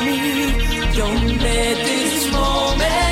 me. Don't let this moment.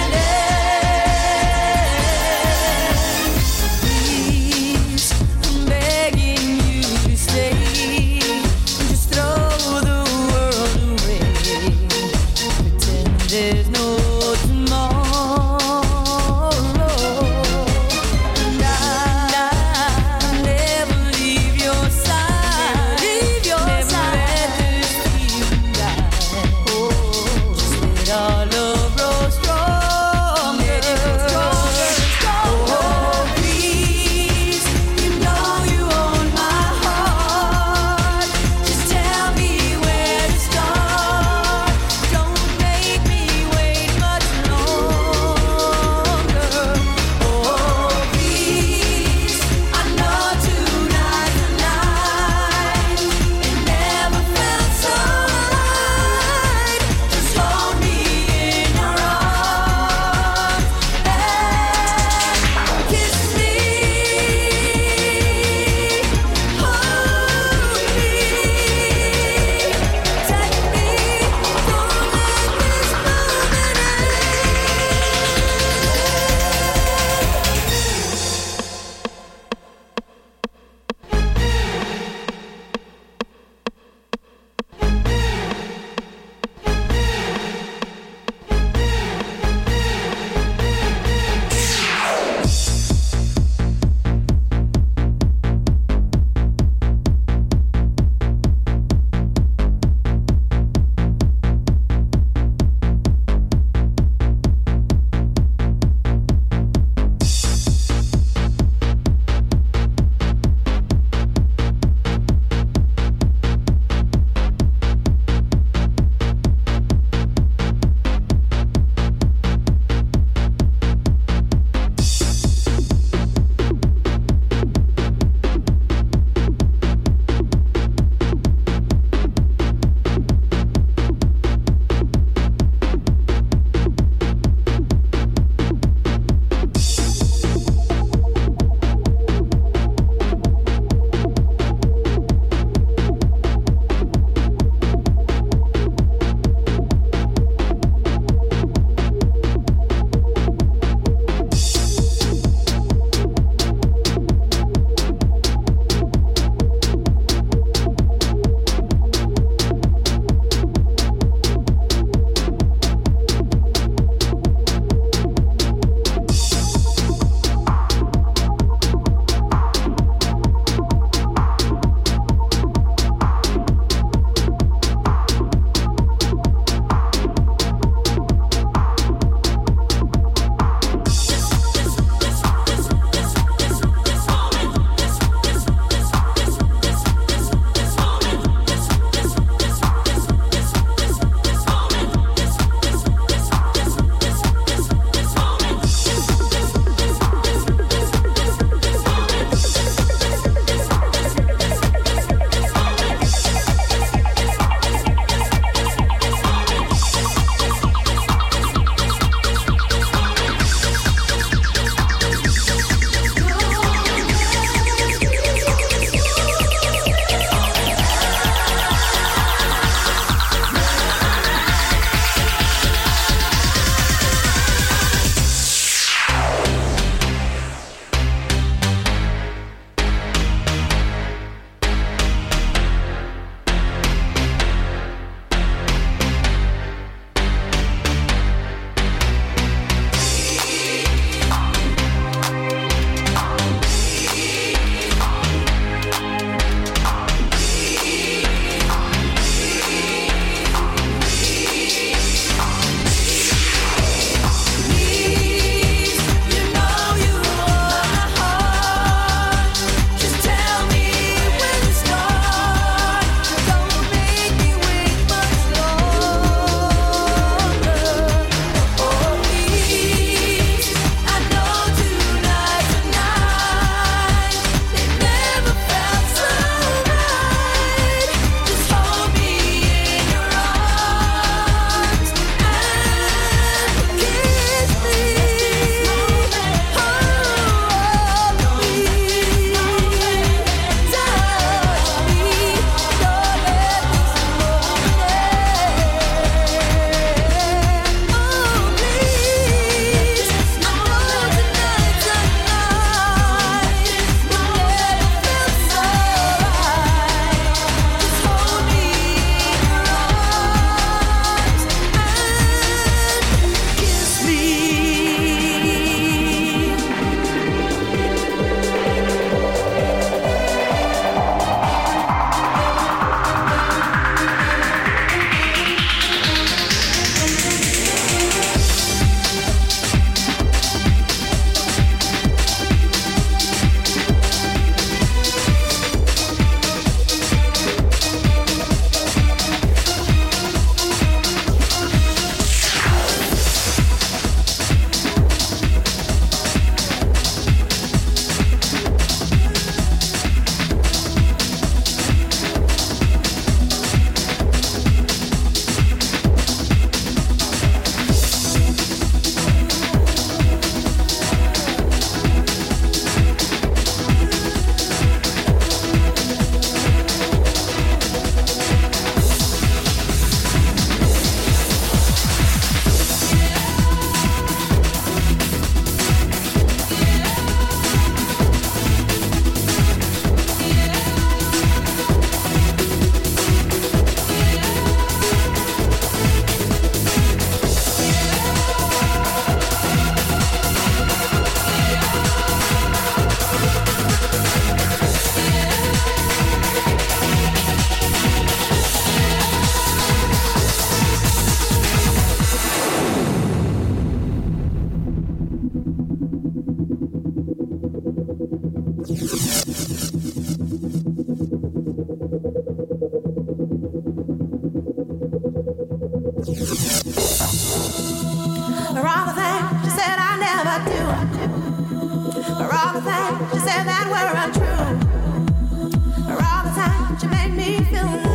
Read.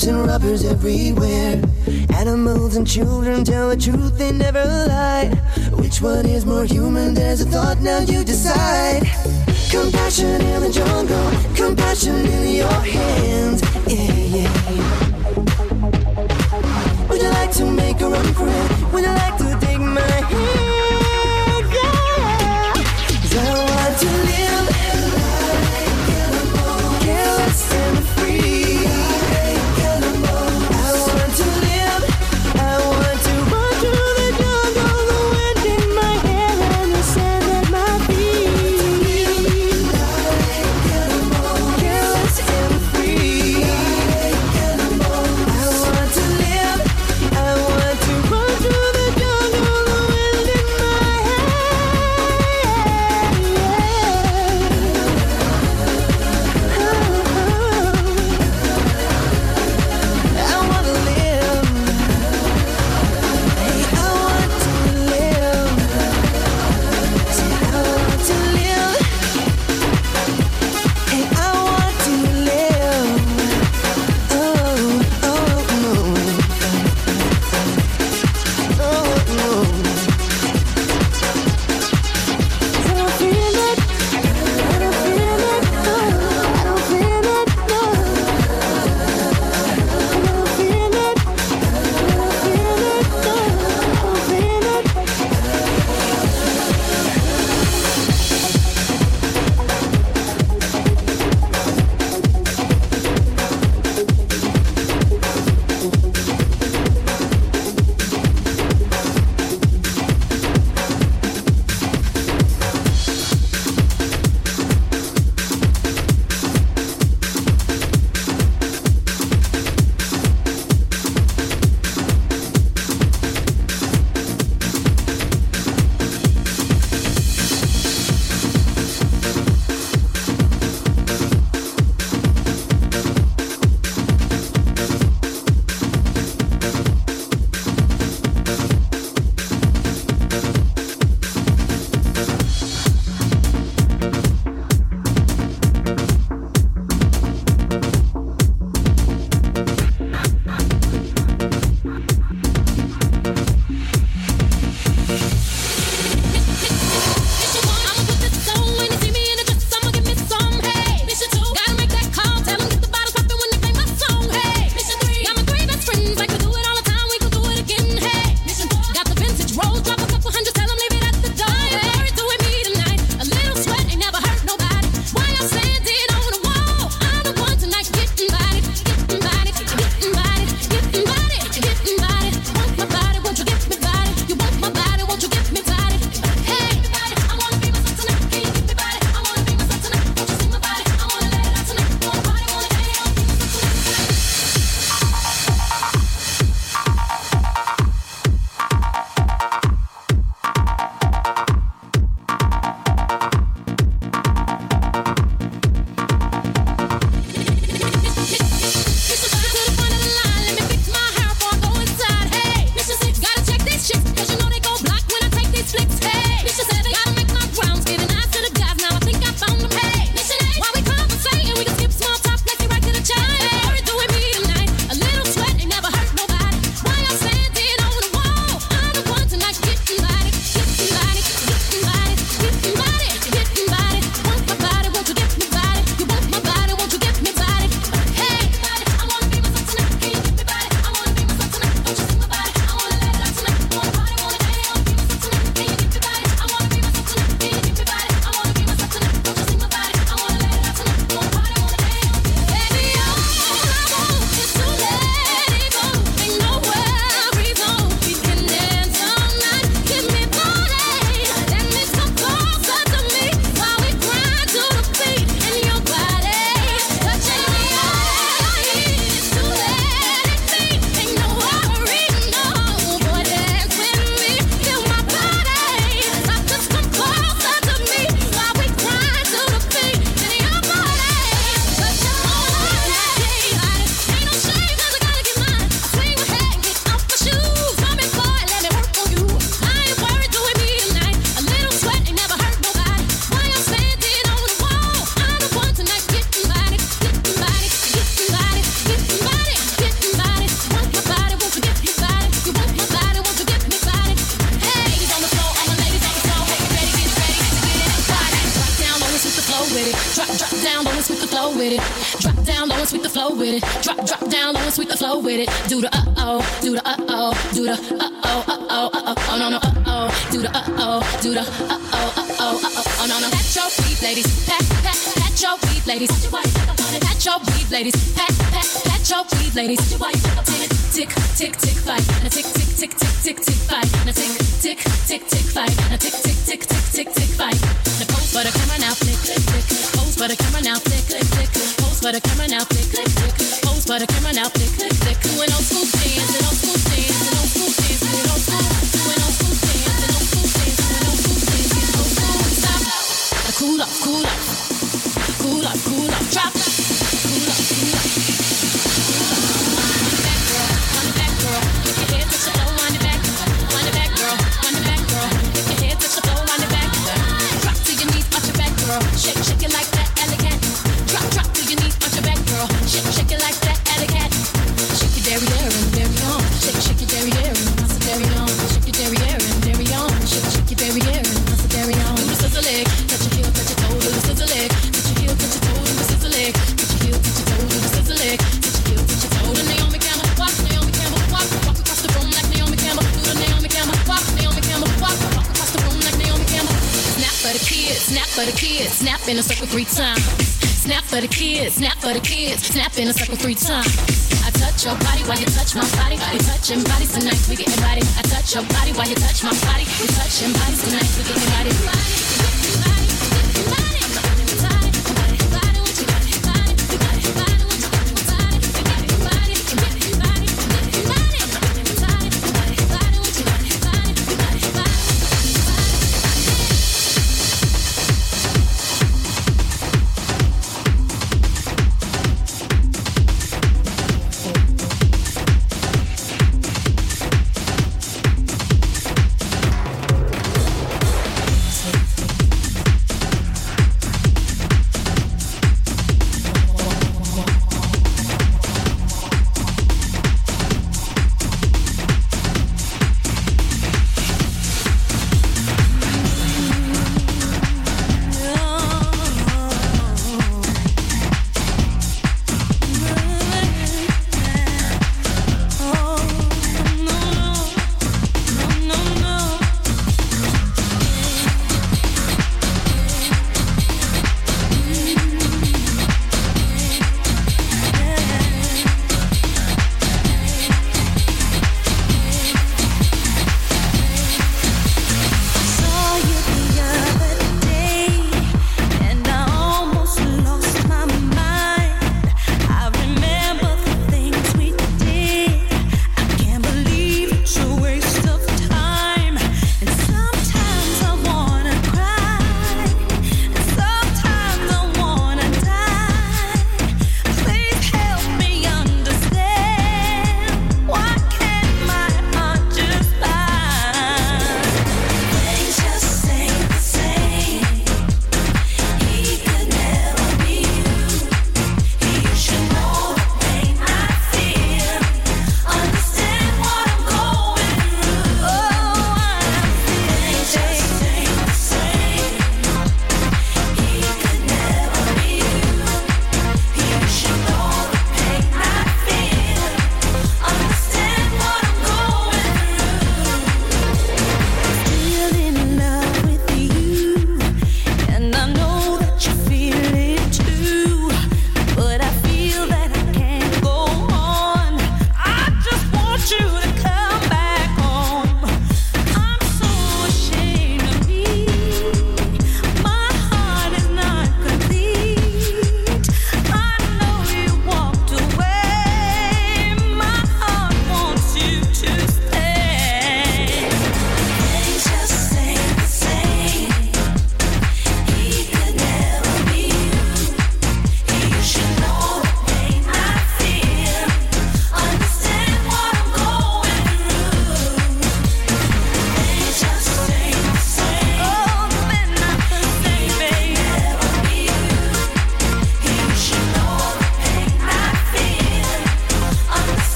cops and robbers everywhere. Animals and children tell the truth, they never lie. Which one is more human? There's a thought, now you decide. Compassion in the jungle, compassion in your hands. Yeah, yeah. Would you like to make a run for it? Would you like to take my hand? With it. Drop, drop down low and sweep the flow with it. Do the uh oh, do the uh oh, do the uh oh, uh oh, uh oh, oh no no uh oh, do the uh oh, do the uh oh, uh oh, uh oh, oh no no. Pat your feet, ladies. Pat, pat, pat your feet, ladies. Pat your feet, ladies. Pat, pat, pat your feet, ladies. Tick, tick, tick, fight. Now tick, tick, tick, tick, tick, tick, fight. Now tick, tick, tick, tick, fight. Now tick, tick, tick, tick, tick, tick, fight. Now pose for the camera now, flick, flick, flick. Pose for the camera now, flick, flick, flick. Pose for the camera now, flick, flick, flick. Pose for the camera now, flick, flick, flick. Doing old school dance, and old school dance, and old school dance, and old school, doing old school dance, and old school dance, and old school dance, and old school. Stop. Cool off, cool off, cool off, cool off, drop. Shake, shake it like in a circle three times. Snap for the kids, snap for the kids, snap in a circle three times. I touch your body while you touch my body. We touching bodies tonight, we getting body. I touch your body while you touch my body. We touching bodies tonight, we getting body.